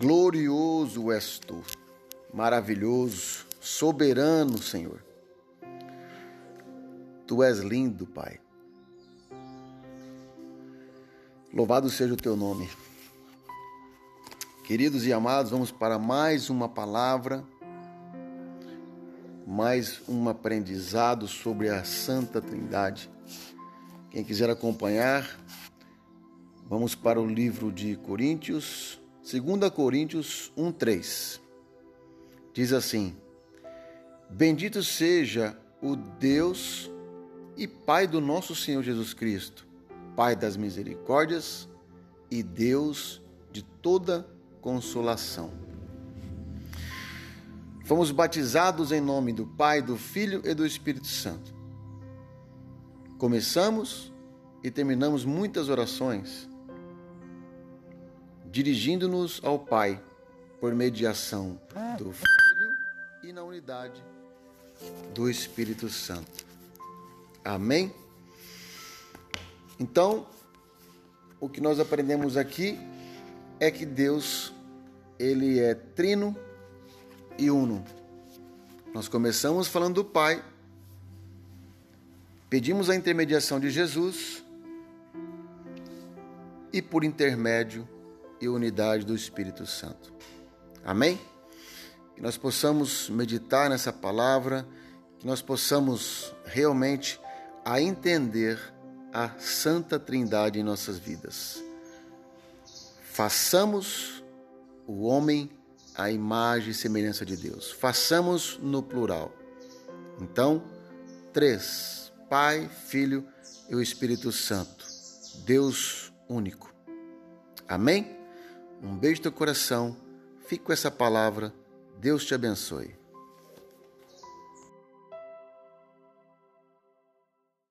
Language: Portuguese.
Glorioso és tu, maravilhoso, soberano, Senhor. Tu és lindo, Pai. Louvado seja o teu nome. Queridos e amados, vamos para mais uma palavra, mais um aprendizado sobre a Santa Trindade. Quem quiser acompanhar, vamos para o livro de Coríntios, 2 Coríntios 1:3. Diz assim: Bendito seja o Deus e Pai do nosso Senhor Jesus Cristo, Pai das misericórdias e Deus de toda consolação. Fomos batizados em nome do Pai, do Filho e do Espírito Santo. Começamos e terminamos muitas orações dirigindo-nos ao Pai por mediação do Filho e na unidade do Espírito Santo. Amém? Então, o que nós aprendemos aqui é que Deus, ele é trino e uno. Nós começamos falando do Pai, pedimos a intermediação de Jesus e por intermédio e unidade do Espírito Santo. Amém? Que nós possamos meditar nessa palavra, que nós possamos realmente a entender a Santa Trindade em nossas vidas. Façamos o homem a imagem e semelhança de Deus. Façamos no plural. Então, três: Pai, Filho e o Espírito Santo. Deus único. Amém? Um beijo no coração. Fique com essa palavra. Deus te abençoe.